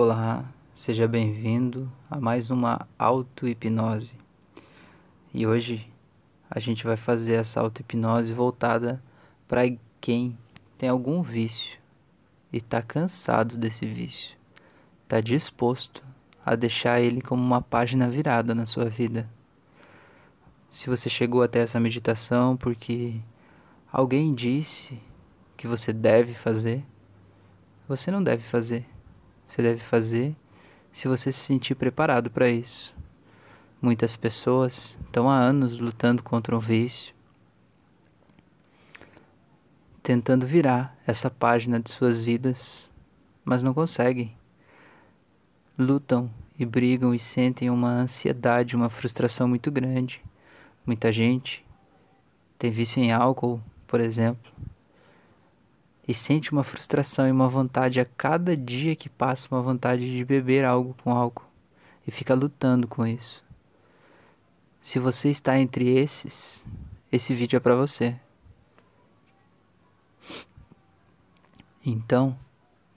Olá, seja bem-vindo a mais uma auto-hipnose. E hoje a gente vai fazer essa auto-hipnose voltada para quem tem algum vício e está cansado desse vício, está disposto a deixar ele como uma página virada na sua vida. Se você chegou até essa meditação porque alguém disse que você deve fazer, você não deve fazer você deve fazer se você se sentir preparado para isso. Muitas pessoas estão há anos lutando contra um vício, tentando virar essa página de suas vidas, mas não conseguem. Lutam e brigam e sentem uma ansiedade, uma frustração muito grande. Muita gente tem vício em álcool, por exemplo, e sente uma frustração e uma vontade a cada dia que passa, uma vontade de beber algo com álcool e fica lutando com isso. Se você está entre esses, esse vídeo é para você. Então,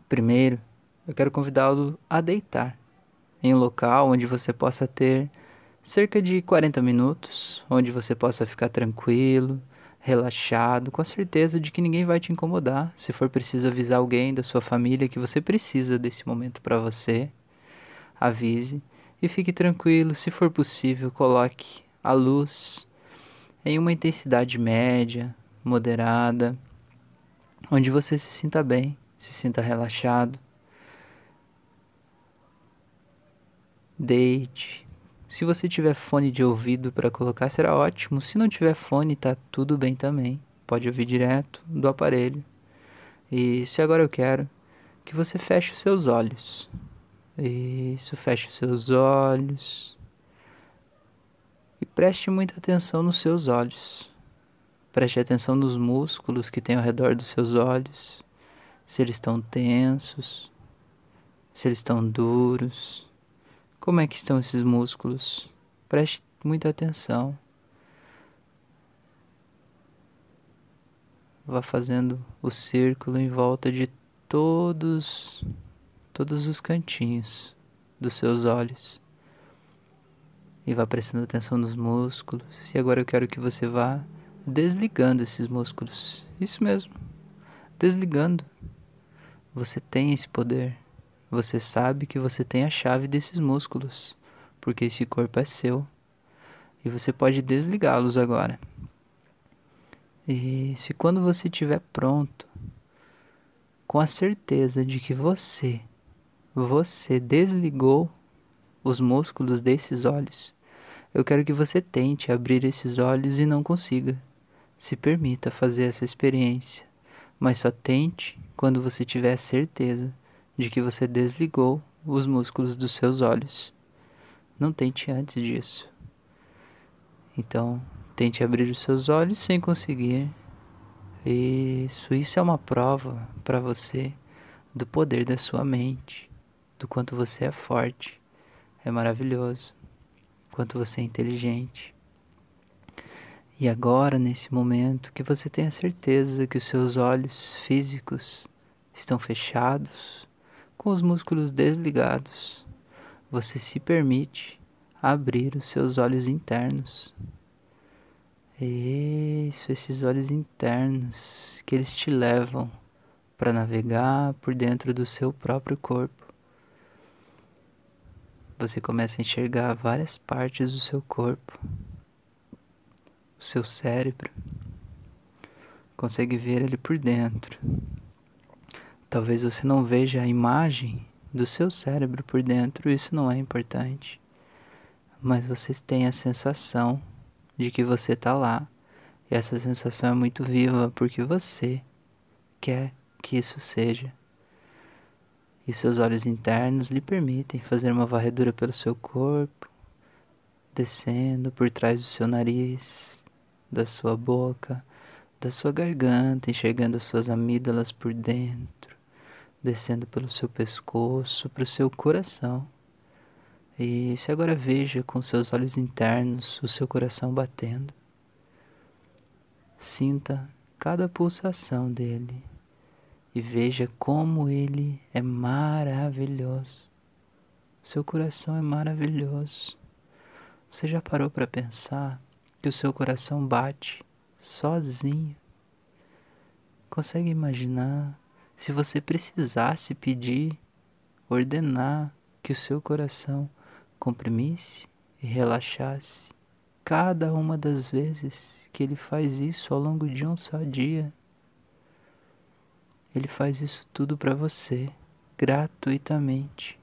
primeiro, eu quero convidá-lo a deitar em um local onde você possa ter cerca de 40 minutos, onde você possa ficar tranquilo, relaxado, com a certeza de que ninguém vai te incomodar. Se for preciso avisar alguém da sua família que você precisa desse momento para você, avise e fique tranquilo. Se for possível, coloque a luz em uma intensidade média, moderada, onde você se sinta bem, se sinta relaxado. Deite, se você tiver fone de ouvido para colocar, será ótimo. Se não tiver fone, tá tudo bem também. Pode ouvir direto do aparelho. E se agora eu quero que você feche os seus olhos. Isso, feche os seus olhos. E preste muita atenção nos seus olhos. Preste atenção nos músculos que tem ao redor dos seus olhos. Se eles estão tensos, se eles estão duros como é que estão esses músculos? Preste muita atenção. Vá fazendo o círculo em volta de todos todos os cantinhos dos seus olhos. E vá prestando atenção nos músculos. E agora eu quero que você vá desligando esses músculos. Isso mesmo. Desligando. Você tem esse poder. Você sabe que você tem a chave desses músculos, porque esse corpo é seu. E você pode desligá-los agora. E se quando você estiver pronto, com a certeza de que você, você desligou os músculos desses olhos, eu quero que você tente abrir esses olhos e não consiga. Se permita fazer essa experiência, mas só tente quando você tiver certeza de que você desligou os músculos dos seus olhos. Não tente antes disso. Então, tente abrir os seus olhos sem conseguir. Isso, isso é uma prova para você do poder da sua mente, do quanto você é forte. É maravilhoso. Quanto você é inteligente. E agora, nesse momento, que você tenha certeza que os seus olhos físicos estão fechados, com os músculos desligados, você se permite abrir os seus olhos internos. Isso, esses olhos internos que eles te levam para navegar por dentro do seu próprio corpo. Você começa a enxergar várias partes do seu corpo, o seu cérebro, consegue ver ele por dentro. Talvez você não veja a imagem do seu cérebro por dentro, isso não é importante. Mas você tem a sensação de que você está lá. E essa sensação é muito viva porque você quer que isso seja. E seus olhos internos lhe permitem fazer uma varredura pelo seu corpo, descendo por trás do seu nariz, da sua boca, da sua garganta, enxergando suas amígdalas por dentro descendo pelo seu pescoço para o seu coração. E se agora veja com seus olhos internos o seu coração batendo. Sinta cada pulsação dele e veja como ele é maravilhoso. Seu coração é maravilhoso. Você já parou para pensar que o seu coração bate sozinho? Consegue imaginar se você precisasse pedir, ordenar que o seu coração comprimisse e relaxasse cada uma das vezes que ele faz isso ao longo de um só dia? Ele faz isso tudo para você, gratuitamente.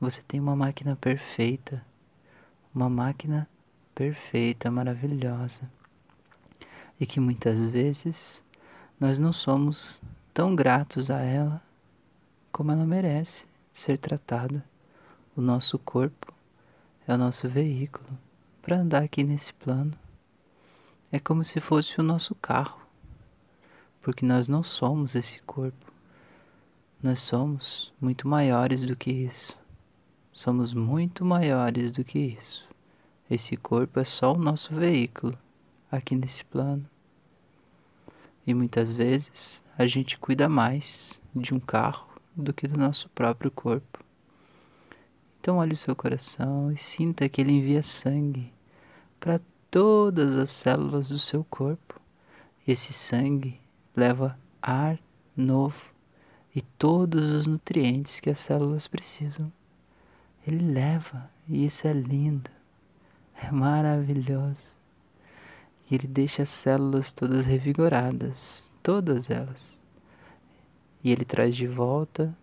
Você tem uma máquina perfeita, uma máquina perfeita, maravilhosa, e que muitas vezes nós não somos tão gratos a ela como ela merece ser tratada. O nosso corpo é o nosso veículo para andar aqui nesse plano. É como se fosse o nosso carro, porque nós não somos esse corpo. Nós somos muito maiores do que isso. Somos muito maiores do que isso. Esse corpo é só o nosso veículo aqui nesse plano. E muitas vezes a gente cuida mais de um carro do que do nosso próprio corpo. Então olhe o seu coração e sinta que ele envia sangue para todas as células do seu corpo. Esse sangue leva ar novo e todos os nutrientes que as células precisam. Ele leva, e isso é lindo, é maravilhoso. E ele deixa as células todas revigoradas, todas elas. E ele traz de volta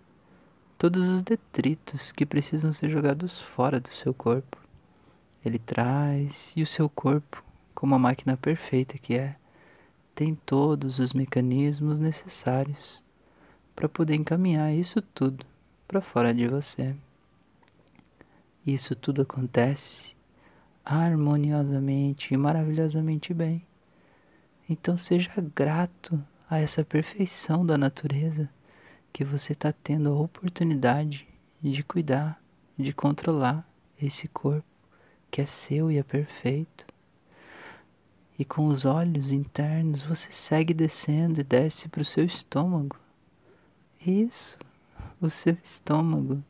todos os detritos que precisam ser jogados fora do seu corpo. Ele traz, e o seu corpo, como a máquina perfeita que é, tem todos os mecanismos necessários para poder encaminhar isso tudo para fora de você. Isso tudo acontece harmoniosamente e maravilhosamente bem. Então seja grato a essa perfeição da natureza que você está tendo a oportunidade de cuidar, de controlar esse corpo que é seu e é perfeito. E com os olhos internos você segue descendo e desce para o seu estômago. Isso, o seu estômago.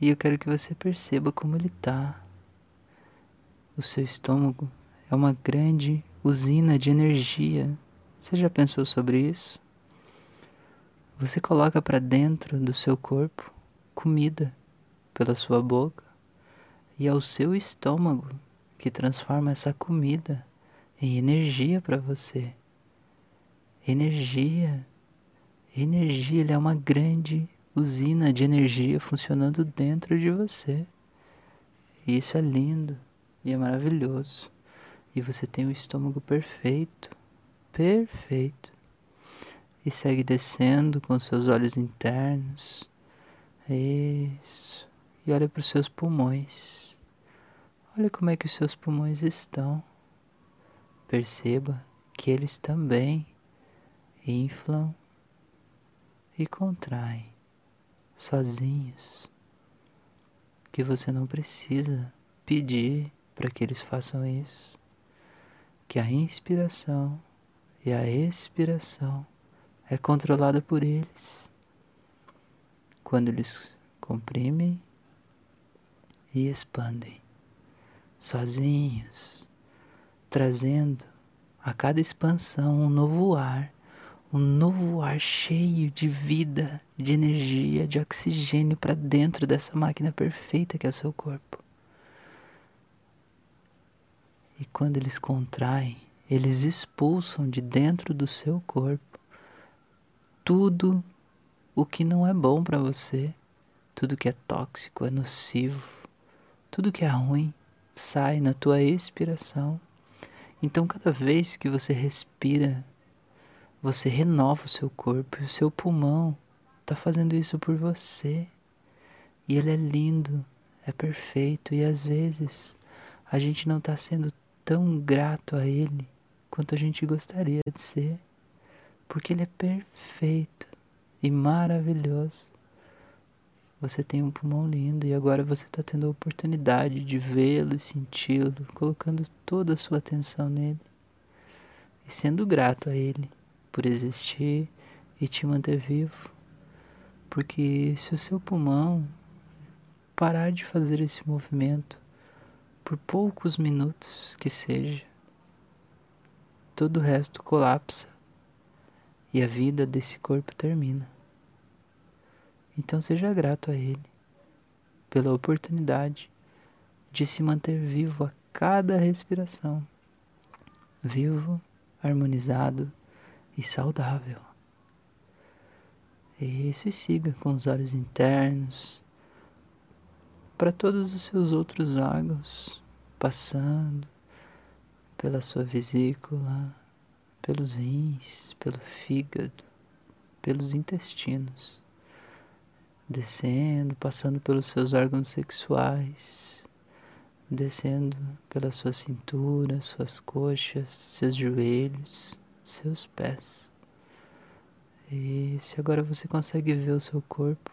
E eu quero que você perceba como ele está. O seu estômago é uma grande usina de energia. Você já pensou sobre isso? Você coloca para dentro do seu corpo comida pela sua boca e é o seu estômago que transforma essa comida em energia para você. Energia. Energia, ele é uma grande usina de energia funcionando dentro de você. E isso é lindo e é maravilhoso. E você tem o estômago perfeito, perfeito. E segue descendo com seus olhos internos. Isso. E olha para os seus pulmões. Olha como é que os seus pulmões estão. Perceba que eles também inflam e contraem sozinhos, que você não precisa pedir para que eles façam isso, que a inspiração e a expiração é controlada por eles. Quando eles comprimem e expandem, sozinhos, trazendo a cada expansão um novo ar um novo ar cheio de vida, de energia, de oxigênio para dentro dessa máquina perfeita que é o seu corpo. E quando eles contraem, eles expulsam de dentro do seu corpo tudo o que não é bom para você, tudo que é tóxico, é nocivo, tudo que é ruim sai na tua expiração. Então, cada vez que você respira você renova o seu corpo e o seu pulmão está fazendo isso por você. E ele é lindo, é perfeito e às vezes a gente não está sendo tão grato a ele quanto a gente gostaria de ser, porque ele é perfeito e maravilhoso. Você tem um pulmão lindo e agora você está tendo a oportunidade de vê-lo e senti-lo, colocando toda a sua atenção nele e sendo grato a ele por existir e te manter vivo. Porque se o seu pulmão parar de fazer esse movimento por poucos minutos que seja, todo o resto colapsa e a vida desse corpo termina. Então seja grato a Ele pela oportunidade de se manter vivo a cada respiração, vivo, harmonizado e saudável. Isso e siga com os olhos internos para todos os seus outros órgãos, passando pela sua vesícula, pelos rins, pelo fígado, pelos intestinos, descendo, passando pelos seus órgãos sexuais, descendo pela sua cintura, suas coxas, seus joelhos, seus pés. E se agora você consegue ver o seu corpo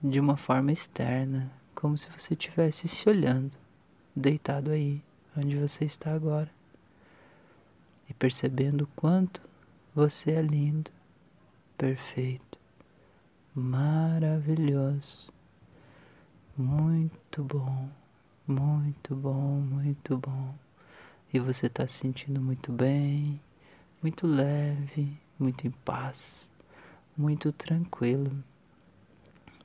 de uma forma externa, como se você estivesse se olhando, deitado aí, onde você está agora e percebendo o quanto você é lindo, perfeito, maravilhoso, muito bom, muito bom, muito bom. E você está se sentindo muito bem, muito leve, muito em paz, muito tranquilo.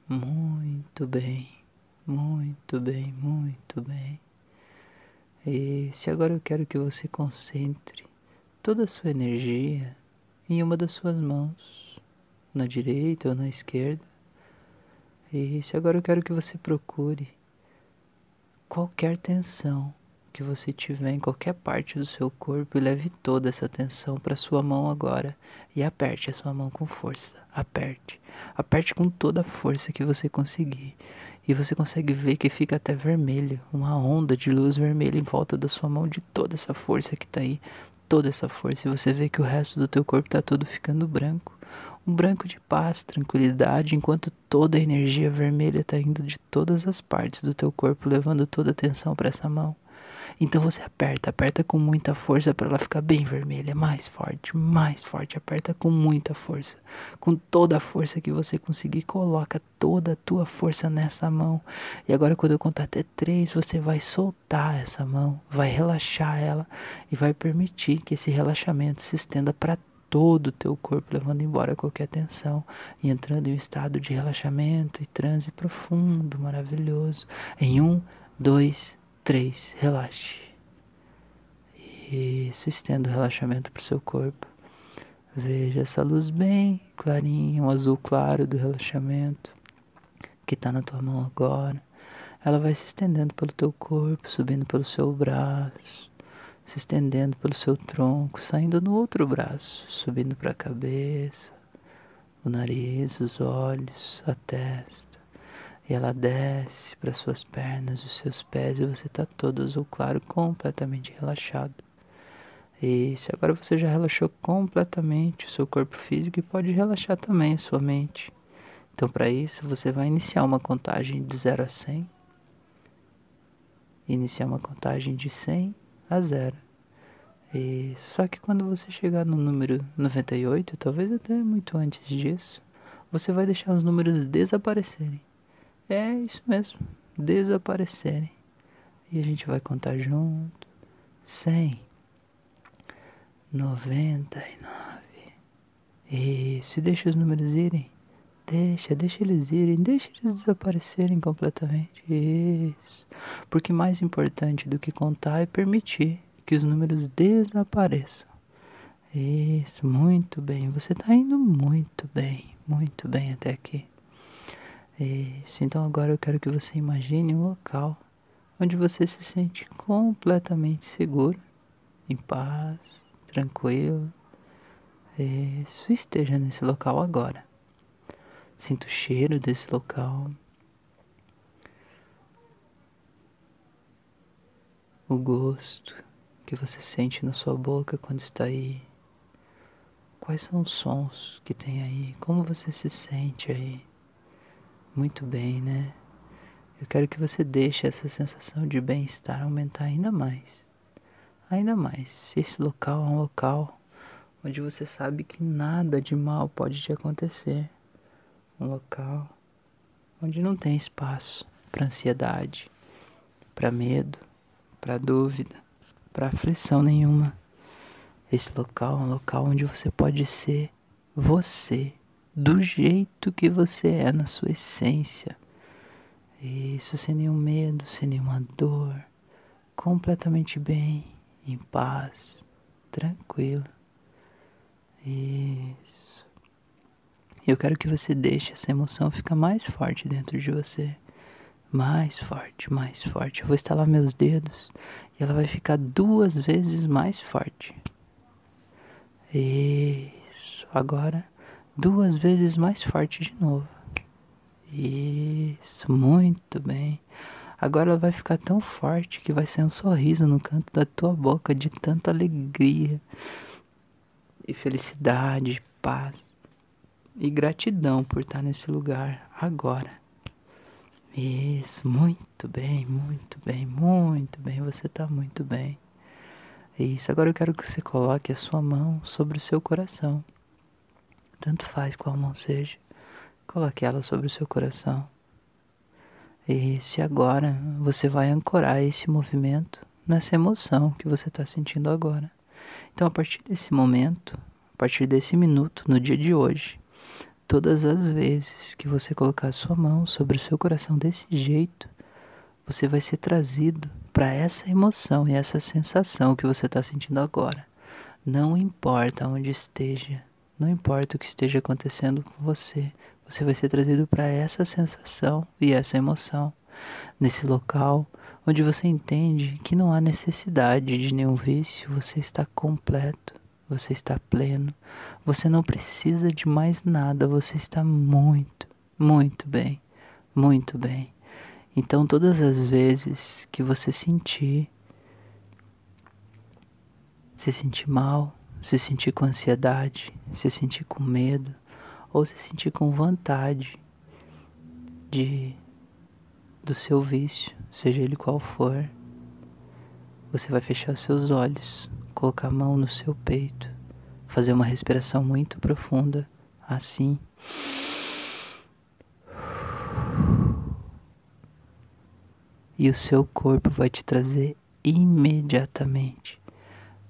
Muito bem, muito bem, muito bem. E se agora eu quero que você concentre toda a sua energia em uma das suas mãos, na direita ou na esquerda. E se agora eu quero que você procure qualquer tensão que você tiver em qualquer parte do seu corpo e leve toda essa tensão para sua mão agora e aperte a sua mão com força. Aperte. Aperte com toda a força que você conseguir. E você consegue ver que fica até vermelho, uma onda de luz vermelha em volta da sua mão de toda essa força que está aí toda essa força e você vê que o resto do teu corpo está todo ficando branco. Um branco de paz, tranquilidade, enquanto toda a energia vermelha está indo de todas as partes do teu corpo, levando toda a atenção para essa mão. Então você aperta, aperta com muita força para ela ficar bem vermelha, mais forte, mais forte, aperta com muita força. Com toda a força que você conseguir, coloca toda a tua força nessa mão. E agora quando eu contar até três, você vai soltar essa mão, vai relaxar ela e vai permitir que esse relaxamento se estenda para todo o teu corpo, levando embora qualquer tensão e entrando em um estado de relaxamento e transe profundo, maravilhoso. Em um, dois, três, relaxe. Isso, estenda o relaxamento para o seu corpo. Veja essa luz bem clarinha, um azul claro do relaxamento que está na tua mão agora. Ela vai se estendendo pelo teu corpo, subindo pelo seu braço, se estendendo pelo seu tronco, saindo no outro braço, subindo para a cabeça, o nariz, os olhos, a testa e ela desce para suas pernas, os seus pés e você está todo azul claro, completamente relaxado. Isso, agora você já relaxou completamente o seu corpo físico e pode relaxar também a sua mente. Então, para isso, você vai iniciar uma contagem de 0 a 100. Iniciar uma contagem de 100 a 0. Isso. Só que quando você chegar no número 98, talvez até muito antes disso, você vai deixar os números desaparecerem. É isso mesmo, desaparecerem. E a gente vai contar junto. Cem, noventa e nove. Isso, e deixa os números irem. Deixa, deixa eles irem, deixa eles desaparecerem completamente. Isso. Porque mais importante do que contar é permitir que os números desapareçam. Isso, muito bem. Você está indo muito bem, muito bem até aqui. Isso, então agora eu quero que você imagine um local onde você se sente completamente seguro, em paz, tranquilo. Isso, esteja nesse local agora. Sinta o cheiro desse local. O gosto que você sente na sua boca quando está aí. Quais são os sons que tem aí? Como você se sente aí? Muito bem, né? Eu quero que você deixe essa sensação de bem-estar aumentar ainda mais. Ainda mais. Esse local é um local onde você sabe que nada de mal pode te acontecer. Um local onde não tem espaço para ansiedade, para medo, para dúvida, para aflição nenhuma. Esse local é um local onde você pode ser você, do jeito que você é na sua essência. Isso sem nenhum medo, sem nenhuma dor, completamente bem, em paz, tranquilo. Isso. Eu quero que você deixe essa emoção ficar mais forte dentro de você. Mais forte, mais forte. Eu vou estalar meus dedos e ela vai ficar duas vezes mais forte. Isso. Agora, duas vezes mais forte de novo. Isso. Muito bem. Agora ela vai ficar tão forte que vai ser um sorriso no canto da tua boca de tanta alegria e felicidade, paz e gratidão por estar nesse lugar agora. Isso, muito bem, muito bem, muito bem. Você está muito bem. Isso, agora eu quero que você coloque a sua mão sobre o seu coração. Tanto faz qual mão seja. Coloque ela sobre o seu coração. E agora você vai ancorar esse movimento nessa emoção que você está sentindo agora. Então, a partir desse momento, a partir desse minuto, no dia de hoje, todas as vezes que você colocar sua mão sobre o seu coração desse jeito, você vai ser trazido para essa emoção e essa sensação que você está sentindo agora. Não importa onde esteja, não importa o que esteja acontecendo com você, você vai ser trazido para essa sensação e essa emoção. Nesse local onde você entende que não há necessidade de nenhum vício, você está completo, você está pleno, você não precisa de mais nada, você está muito, muito bem, muito bem. Então, todas as vezes que você sentir, se sentir mal, se sentir com ansiedade, se sentir com medo, ou se sentir com vontade de do seu vício, seja ele qual for, você vai fechar seus olhos, colocar a mão no seu peito, fazer uma respiração muito profunda, assim. e o seu corpo vai te trazer imediatamente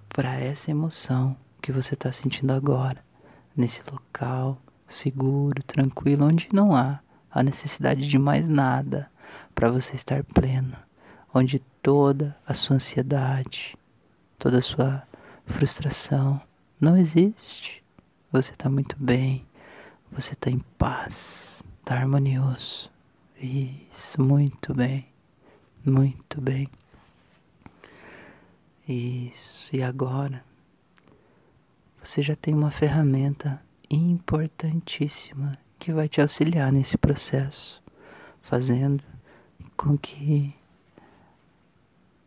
para essa emoção que você está sentindo agora, nesse local seguro, tranquilo, onde não há a necessidade de mais nada para você estar pleno, onde toda a sua ansiedade, toda a sua frustração não existe. Você está muito bem, você está em paz, está harmonioso. Isso, muito bem. Muito bem. Isso. E agora você já tem uma ferramenta importantíssima que vai te auxiliar nesse processo, fazendo com que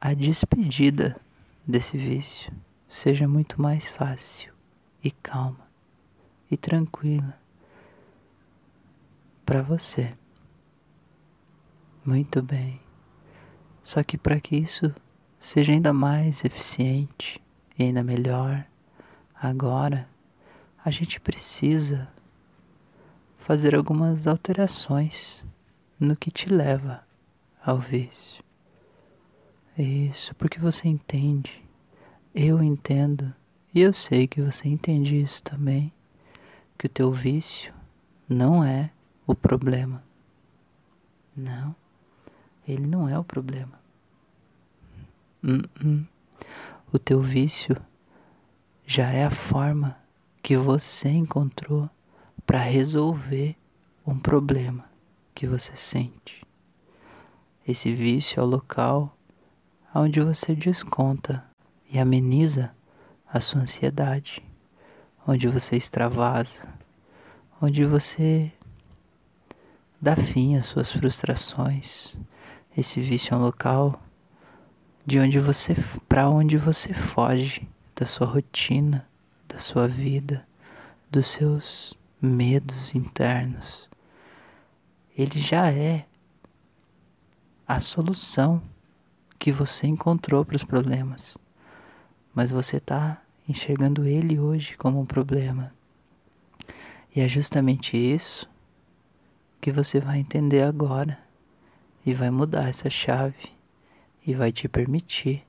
a despedida desse vício seja muito mais fácil e calma e tranquila para você. Muito bem. Só que para que isso seja ainda mais eficiente e ainda melhor, agora a gente precisa fazer algumas alterações no que te leva ao vício. Isso, porque você entende, eu entendo, e eu sei que você entende isso também, que o teu vício não é o problema. Não. Ele não é o problema. Uh -uh. O teu vício já é a forma que você encontrou para resolver um problema que você sente. Esse vício é o local onde você desconta e ameniza a sua ansiedade, onde você extravasa, onde você dá fim às suas frustrações, esse vício é um local de onde você para onde você foge da sua rotina, da sua vida, dos seus medos internos. Ele já é a solução que você encontrou para os problemas, mas você está enxergando ele hoje como um problema. E é justamente isso que você vai entender agora e vai mudar essa chave e vai te permitir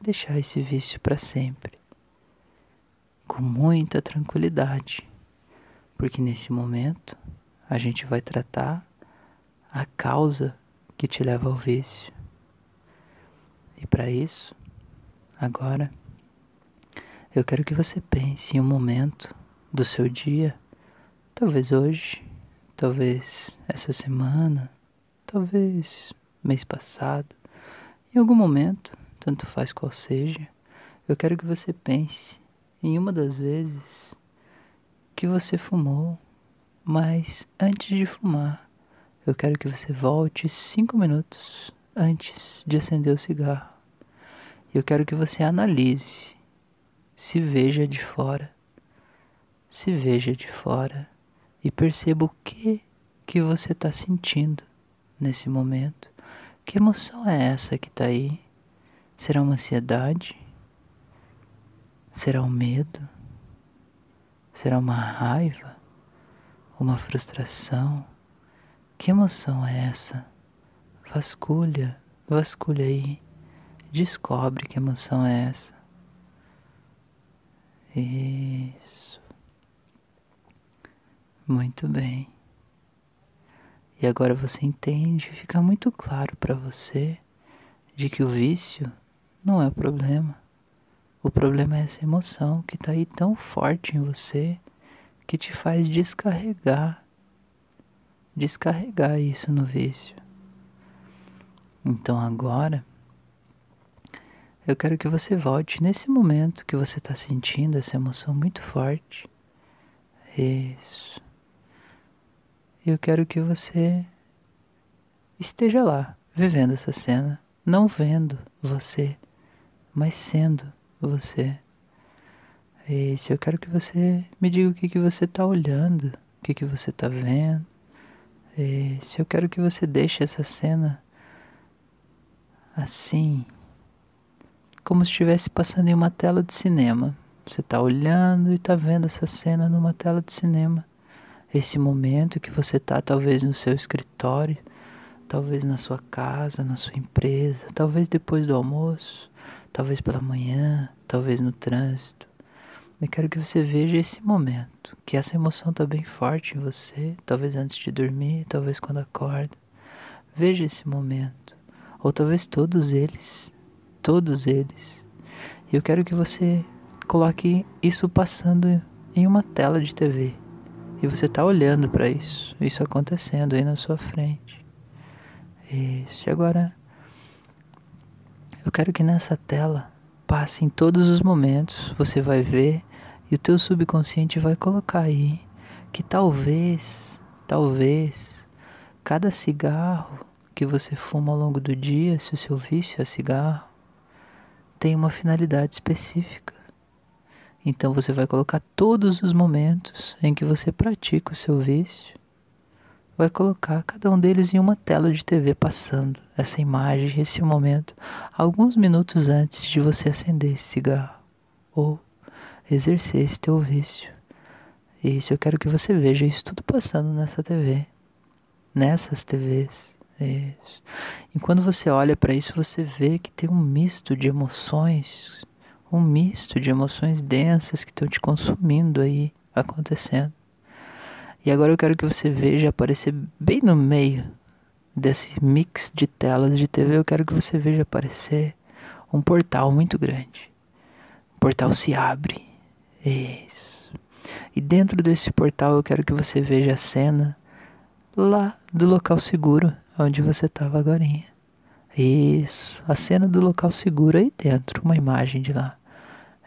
deixar esse vício para sempre. Com muita tranquilidade, porque nesse momento a gente vai tratar a causa que te leva ao vício. E para isso, agora, eu quero que você pense em um momento do seu dia, talvez hoje, talvez essa semana, talvez mês passado, em algum momento, tanto faz qual seja, eu quero que você pense em uma das vezes que você fumou, mas antes de fumar, eu quero que você volte cinco minutos antes de acender o cigarro. Eu quero que você analise, se veja de fora, se veja de fora e perceba o que que você está sentindo nesse momento. Que emoção é essa que está aí? Será uma ansiedade? Será um medo? Será uma raiva? Uma frustração? Que emoção é essa? Vasculha, vasculha aí. Descobre que emoção é essa. Isso. Muito bem. E agora você entende, fica muito claro para você de que o vício não é o problema. O problema é essa emoção que está aí tão forte em você que te faz descarregar, descarregar isso no vício. Então agora, eu quero que você volte nesse momento que você está sentindo essa emoção muito forte. Isso eu quero que você esteja lá, vivendo essa cena, não vendo você, mas sendo você. Isso, eu quero que você me diga o que, que você está olhando, o que, que você está vendo. Isso, eu quero que você deixe essa cena assim, como se estivesse passando em uma tela de cinema. Você está olhando e está vendo essa cena numa tela de cinema esse momento que você está, talvez no seu escritório, talvez na sua casa, na sua empresa, talvez depois do almoço, talvez pela manhã, talvez no trânsito. Eu quero que você veja esse momento, que essa emoção está bem forte em você, talvez antes de dormir, talvez quando acorda. Veja esse momento, ou talvez todos eles, todos eles. E eu quero que você coloque isso passando em uma tela de TV. E você está olhando para isso, isso acontecendo aí na sua frente. Isso. E agora, eu quero que nessa tela passe em todos os momentos, você vai ver e o teu subconsciente vai colocar aí que talvez, talvez, cada cigarro que você fuma ao longo do dia, se o seu vício é cigarro, tem uma finalidade específica. Então você vai colocar todos os momentos em que você pratica o seu vício, vai colocar cada um deles em uma tela de TV passando essa imagem, esse momento, alguns minutos antes de você acender esse cigarro ou exercer esse teu vício. Isso eu quero que você veja isso tudo passando nessa TV, nessas TVs. Isso. E quando você olha para isso, você vê que tem um misto de emoções um misto de emoções densas que estão te consumindo aí, acontecendo. E agora eu quero que você veja aparecer bem no meio desse mix de telas de TV, eu quero que você veja aparecer um portal muito grande. O portal se abre. Isso. E dentro desse portal eu quero que você veja a cena lá do local seguro onde você estava agora. Isso, a cena do local seguro aí dentro, uma imagem de lá.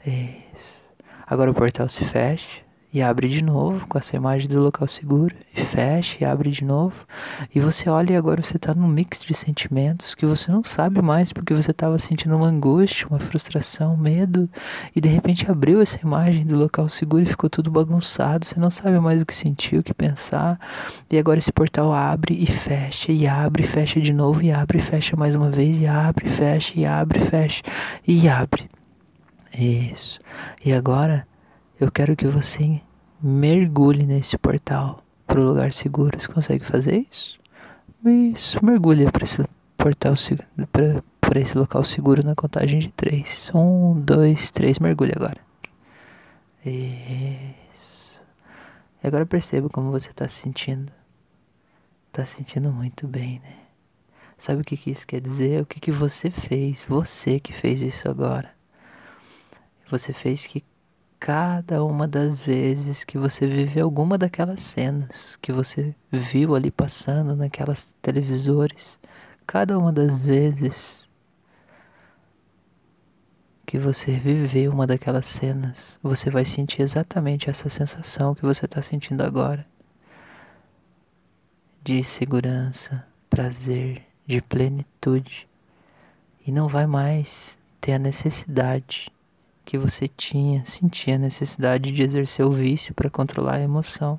Isso. Agora o portal se fecha e abre de novo com essa imagem do local seguro e fecha e abre de novo. E você olha e agora você está num mix de sentimentos que você não sabe mais porque você estava sentindo uma angústia, uma frustração, medo e de repente abriu essa imagem do local seguro e ficou tudo bagunçado, você não sabe mais o que sentir, o que pensar. E agora esse portal abre e fecha e abre e fecha de novo e abre e fecha mais uma vez e abre e fecha e abre e fecha e abre. Isso. E agora eu quero que você mergulhe nesse portal para o lugar seguro. Você consegue fazer isso? Isso, mergulha para esse portal para esse local seguro na contagem de três. Um, dois, três, mergulha agora. Isso. E agora perceba como você está se sentindo. Está se sentindo muito bem, né? Sabe o que, que isso quer dizer? O que, que você fez? Você que fez isso agora. Você fez que cada uma das vezes que você viveu alguma daquelas cenas que você viu ali passando naquelas televisores, cada uma das vezes que você viveu uma daquelas cenas, você vai sentir exatamente essa sensação que você está sentindo agora de segurança, prazer, de plenitude. E não vai mais ter a necessidade que você tinha, sentia a necessidade de exercer o vício para controlar a emoção,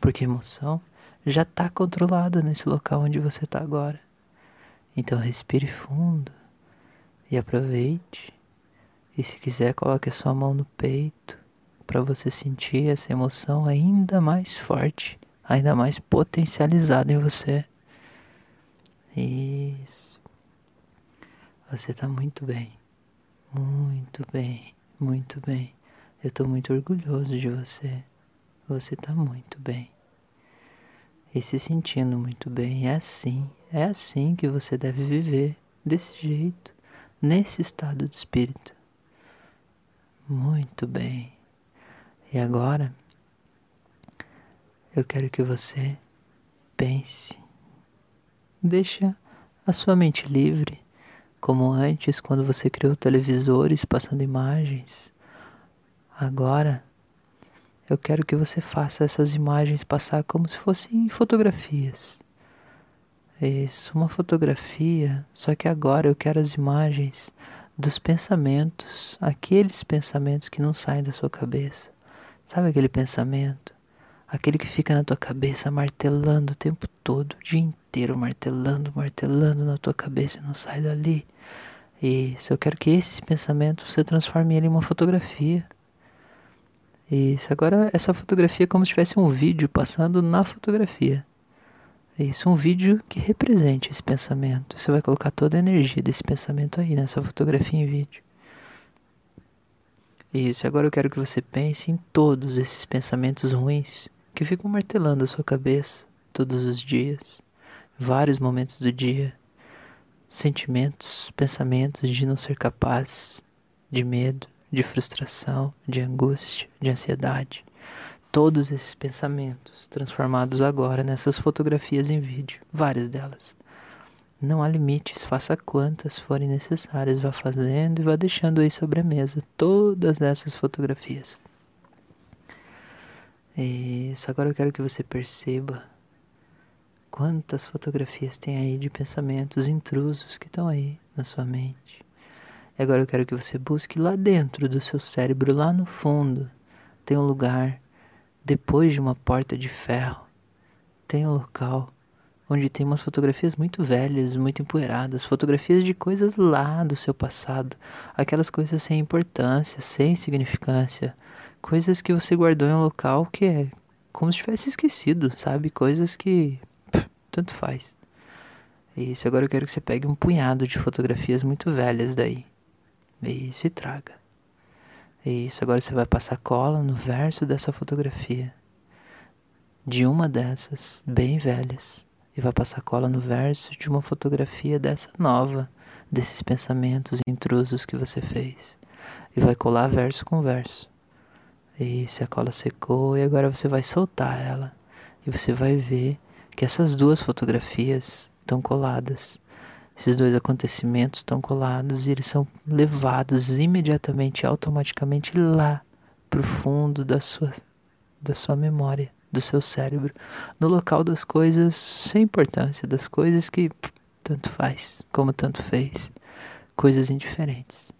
porque a emoção já está controlada nesse local onde você está agora. Então respire fundo e aproveite. E se quiser, coloque a sua mão no peito para você sentir essa emoção ainda mais forte, ainda mais potencializada em você. Isso. Você está muito bem. Muito bem, muito bem. Eu estou muito orgulhoso de você. Você está muito bem. E se sentindo muito bem. É assim, é assim que você deve viver. Desse jeito, nesse estado de espírito. Muito bem. E agora, eu quero que você pense. Deixa a sua mente livre como antes, quando você criou televisores passando imagens. Agora, eu quero que você faça essas imagens passar como se fossem fotografias. Isso, uma fotografia, só que agora eu quero as imagens dos pensamentos, aqueles pensamentos que não saem da sua cabeça. Sabe aquele pensamento? Aquele que fica na tua cabeça martelando o tempo todo, o dia inteiro martelando, martelando na tua cabeça e não sai dali. Isso, eu quero que esse pensamento você transforme ele em uma fotografia. Isso, agora essa fotografia é como se tivesse um vídeo passando na fotografia. Isso, um vídeo que represente esse pensamento. Você vai colocar toda a energia desse pensamento aí nessa fotografia em vídeo. Isso, agora eu quero que você pense em todos esses pensamentos ruins que ficam martelando a sua cabeça todos os dias, vários momentos do dia sentimentos, pensamentos de não ser capaz, de medo, de frustração, de angústia, de ansiedade. Todos esses pensamentos transformados agora nessas fotografias em vídeo, várias delas. Não há limites, faça quantas forem necessárias, vá fazendo e vá deixando aí sobre a mesa todas essas fotografias. Isso, agora eu quero que você perceba Quantas fotografias tem aí de pensamentos intrusos que estão aí na sua mente? E agora eu quero que você busque lá dentro do seu cérebro, lá no fundo. Tem um lugar, depois de uma porta de ferro, tem um local onde tem umas fotografias muito velhas, muito empoeiradas, fotografias de coisas lá do seu passado, aquelas coisas sem importância, sem significância, coisas que você guardou em um local que é como se tivesse esquecido, sabe? Coisas que tanto faz. Isso, agora eu quero que você pegue um punhado de fotografias muito velhas daí. Isso, e traga. Isso, agora você vai passar cola no verso dessa fotografia. De uma dessas, bem velhas. E vai passar cola no verso de uma fotografia dessa nova, desses pensamentos intrusos que você fez. E vai colar verso com verso. Isso, a cola secou e agora você vai soltar ela. E você vai ver que essas duas fotografias estão coladas. Esses dois acontecimentos estão colados e eles são levados imediatamente, automaticamente lá para o fundo da sua, da sua memória, do seu cérebro, no local das coisas sem importância, das coisas que tanto faz, como tanto fez, coisas indiferentes.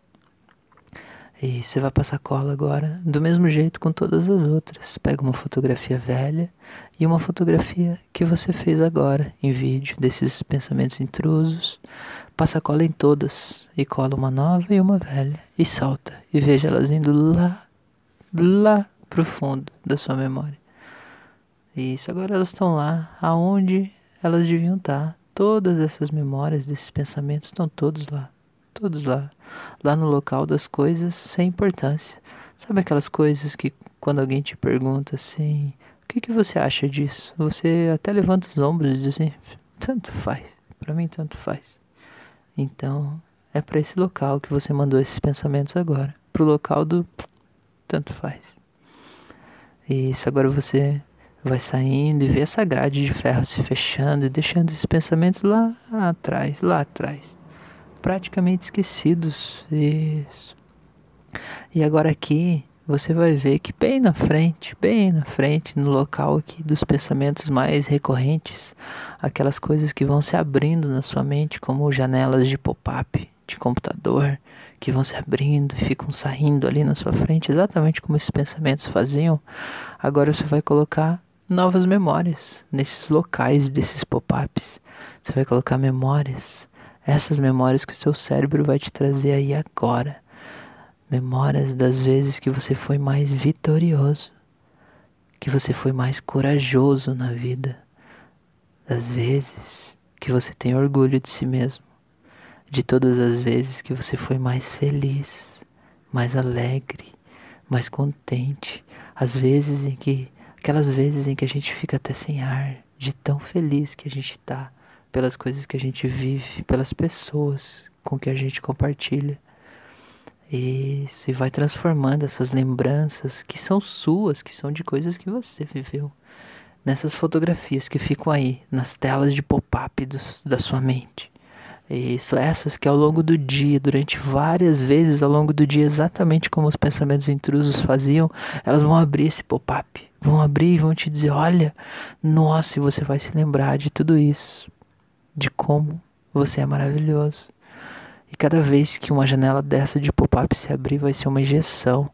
E você vai passar cola agora, do mesmo jeito com todas as outras. Pega uma fotografia velha e uma fotografia que você fez agora em vídeo desses pensamentos intrusos. Passa cola em todas e cola uma nova e uma velha e solta e veja elas indo lá, lá pro fundo da sua memória. Isso, agora elas estão lá, aonde elas deviam estar. Todas essas memórias desses pensamentos estão todos lá. Todos lá. Lá no local das coisas sem importância. Sabe aquelas coisas que quando alguém te pergunta assim, o que, que você acha disso? Você até levanta os ombros e diz assim, tanto faz. Para mim tanto faz. Então, é para esse local que você mandou esses pensamentos agora. Pro local do tanto faz. Isso, agora você vai saindo e vê essa grade de ferro se fechando e deixando esses pensamentos lá atrás, lá atrás. Praticamente esquecidos. Isso. E agora aqui você vai ver que bem na frente, bem na frente, no local aqui dos pensamentos mais recorrentes, aquelas coisas que vão se abrindo na sua mente, como janelas de pop-up de computador, que vão se abrindo ficam saindo ali na sua frente, exatamente como esses pensamentos faziam. Agora você vai colocar novas memórias nesses locais desses pop-ups. Você vai colocar memórias, essas memórias que o seu cérebro vai te trazer aí agora. Memórias das vezes que você foi mais vitorioso, que você foi mais corajoso na vida, das vezes que você tem orgulho de si mesmo, de todas as vezes que você foi mais feliz, mais alegre, mais contente, as vezes em que Aquelas vezes em que a gente fica até sem ar, de tão feliz que a gente tá pelas coisas que a gente vive, pelas pessoas com que a gente compartilha. E vai transformando essas lembranças que são suas, que são de coisas que você viveu, nessas fotografias que ficam aí, nas telas de pop-up da sua mente. Isso, essas que ao longo do dia, durante várias vezes ao longo do dia, exatamente como os pensamentos intrusos faziam, elas vão abrir esse pop-up, vão abrir e vão te dizer: olha, nossa, e você vai se lembrar de tudo isso, de como você é maravilhoso. E cada vez que uma janela dessa de pop-up se abrir, vai ser uma injeção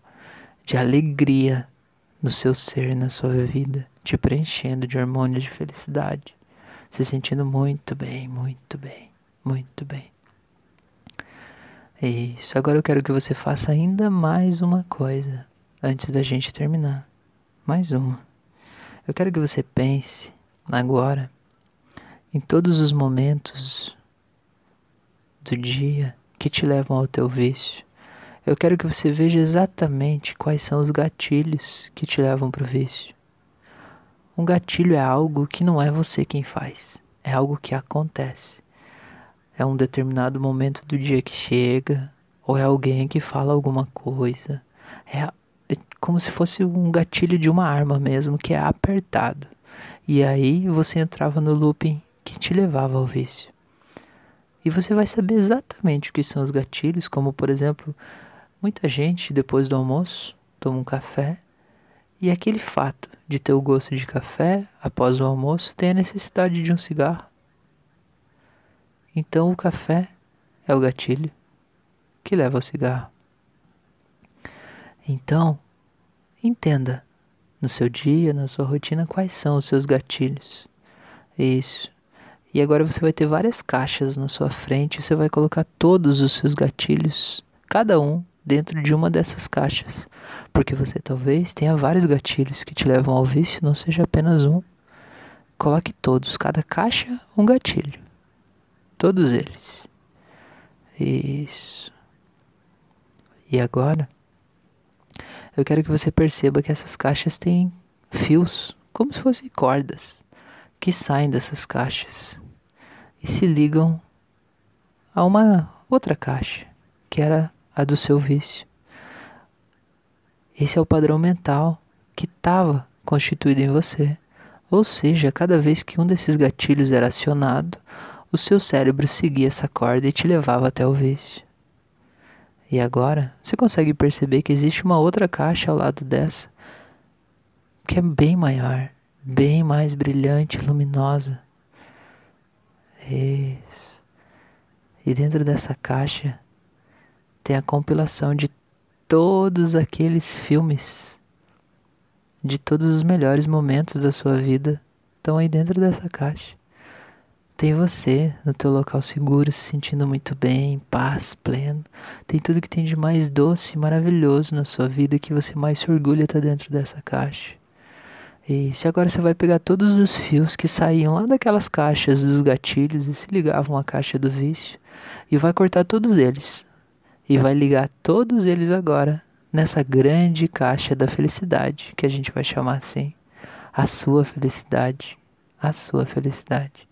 de alegria no seu ser, na sua vida, te preenchendo de hormônios de felicidade, se sentindo muito bem, muito bem. Muito bem. Isso. Agora eu quero que você faça ainda mais uma coisa antes da gente terminar. Mais uma. Eu quero que você pense agora em todos os momentos do dia que te levam ao teu vício. Eu quero que você veja exatamente quais são os gatilhos que te levam para o vício. Um gatilho é algo que não é você quem faz, é algo que acontece é um determinado momento do dia que chega, ou é alguém que fala alguma coisa. É, é como se fosse um gatilho de uma arma mesmo, que é apertado. E aí você entrava no looping que te levava ao vício. E você vai saber exatamente o que são os gatilhos, como por exemplo, muita gente depois do almoço toma um café e aquele fato de ter o gosto de café após o almoço tem a necessidade de um cigarro. Então o café é o gatilho que leva ao cigarro. Então, entenda no seu dia, na sua rotina, quais são os seus gatilhos. Isso. E agora você vai ter várias caixas na sua frente, você vai colocar todos os seus gatilhos, cada um dentro de uma dessas caixas, porque você talvez tenha vários gatilhos que te levam ao vício, não seja apenas um. Coloque todos, cada caixa um gatilho. Todos eles. Isso. E agora, eu quero que você perceba que essas caixas têm fios, como se fossem cordas, que saem dessas caixas e se ligam a uma outra caixa, que era a do seu vício. Esse é o padrão mental que estava constituído em você. Ou seja, cada vez que um desses gatilhos era acionado, o seu cérebro seguia essa corda e te levava até o vício. E agora você consegue perceber que existe uma outra caixa ao lado dessa, que é bem maior, bem mais brilhante, luminosa. Isso. E dentro dessa caixa tem a compilação de todos aqueles filmes, de todos os melhores momentos da sua vida, estão aí dentro dessa caixa. Tem você no teu local seguro, se sentindo muito bem, em paz, pleno. Tem tudo que tem de mais doce e maravilhoso na sua vida que você mais se orgulha tá dentro dessa caixa. Isso, agora você vai pegar todos os fios que saíam lá daquelas caixas dos gatilhos e se ligavam à caixa do vício e vai cortar todos eles. E vai ligar todos eles agora nessa grande caixa da felicidade, que a gente vai chamar assim. A sua felicidade. A sua felicidade.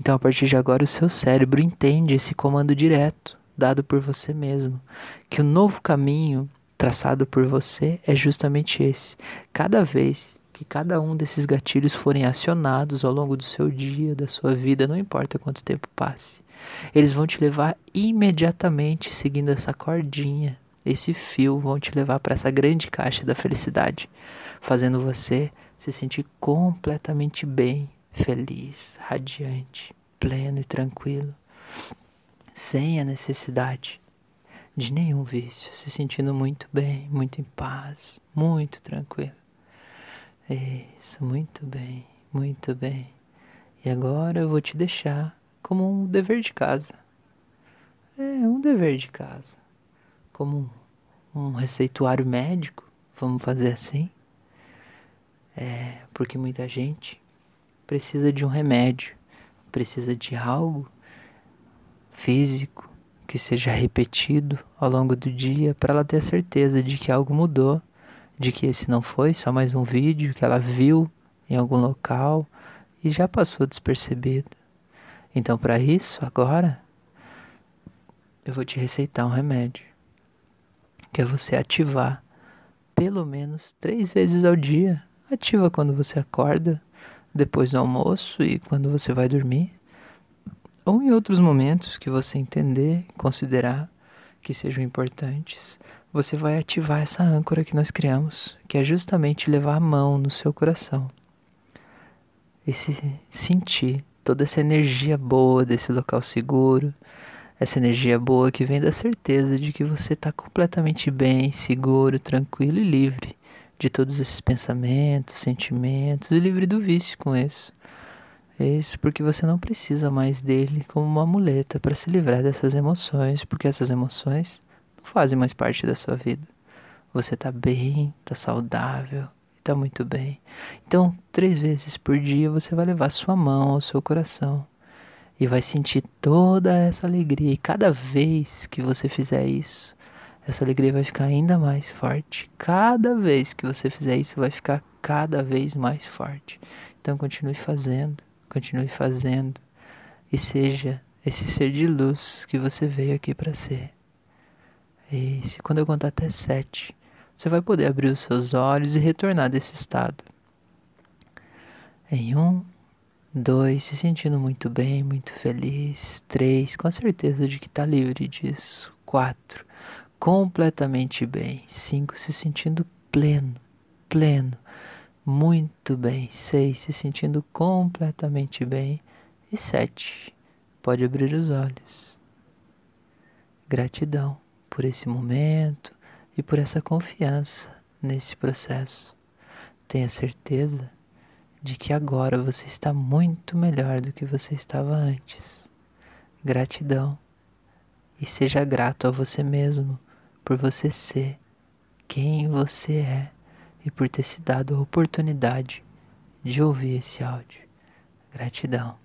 Então, a partir de agora, o seu cérebro entende esse comando direto dado por você mesmo, que o novo caminho traçado por você é justamente esse. Cada vez que cada um desses gatilhos forem acionados ao longo do seu dia, da sua vida, não importa quanto tempo passe, eles vão te levar imediatamente seguindo essa cordinha, esse fio, vão te levar para essa grande caixa da felicidade, fazendo você se sentir completamente bem, feliz, radiante, pleno e tranquilo, sem a necessidade de nenhum vício, se sentindo muito bem, muito em paz, muito tranquilo. Isso, muito bem, muito bem. E agora eu vou te deixar como um dever de casa. É, um dever de casa. Como um, receituário médico, vamos fazer assim. É, porque muita gente precisa de um remédio, precisa de algo físico que seja repetido ao longo do dia para ela ter a certeza de que algo mudou, de que esse não foi só mais um vídeo que ela viu em algum local e já passou despercebido. Então, para isso, agora eu vou te receitar um remédio que é você ativar pelo menos três vezes ao dia. Ativa quando você acorda, depois do almoço e quando você vai dormir ou em outros momentos que você entender, considerar que sejam importantes, você vai ativar essa âncora que nós criamos, que é justamente levar a mão no seu coração. E se sentir toda essa energia boa desse local seguro, essa energia boa que vem da certeza de que você está completamente bem, seguro, tranquilo e livre de todos esses pensamentos, sentimentos e livre do vício com isso. É isso porque você não precisa mais dele como uma muleta para se livrar dessas emoções, porque essas emoções não fazem mais parte da sua vida. Você está bem, está saudável, está muito bem. Então, três vezes por dia você vai levar sua mão ao seu coração e vai sentir toda essa alegria. E cada vez que você fizer isso, essa alegria vai ficar ainda mais forte. Cada vez que você fizer isso, vai ficar cada vez mais forte. Então, continue fazendo continue fazendo e seja esse ser de luz que você veio aqui para ser. E se quando eu contar até sete, você vai poder abrir os seus olhos e retornar desse estado. Em um, dois, se sentindo muito bem, muito feliz. Três, com a certeza de que está livre disso. Quatro, completamente bem. Cinco, se sentindo pleno, pleno muito bem. Seis, se sentindo completamente bem. E sete, pode abrir os olhos. Gratidão por esse momento e por essa confiança nesse processo. Tenha certeza de que agora você está muito melhor do que você estava antes. Gratidão. E seja grato a você mesmo por você ser quem você é e por ter se dado a oportunidade de ouvir esse áudio. Gratidão.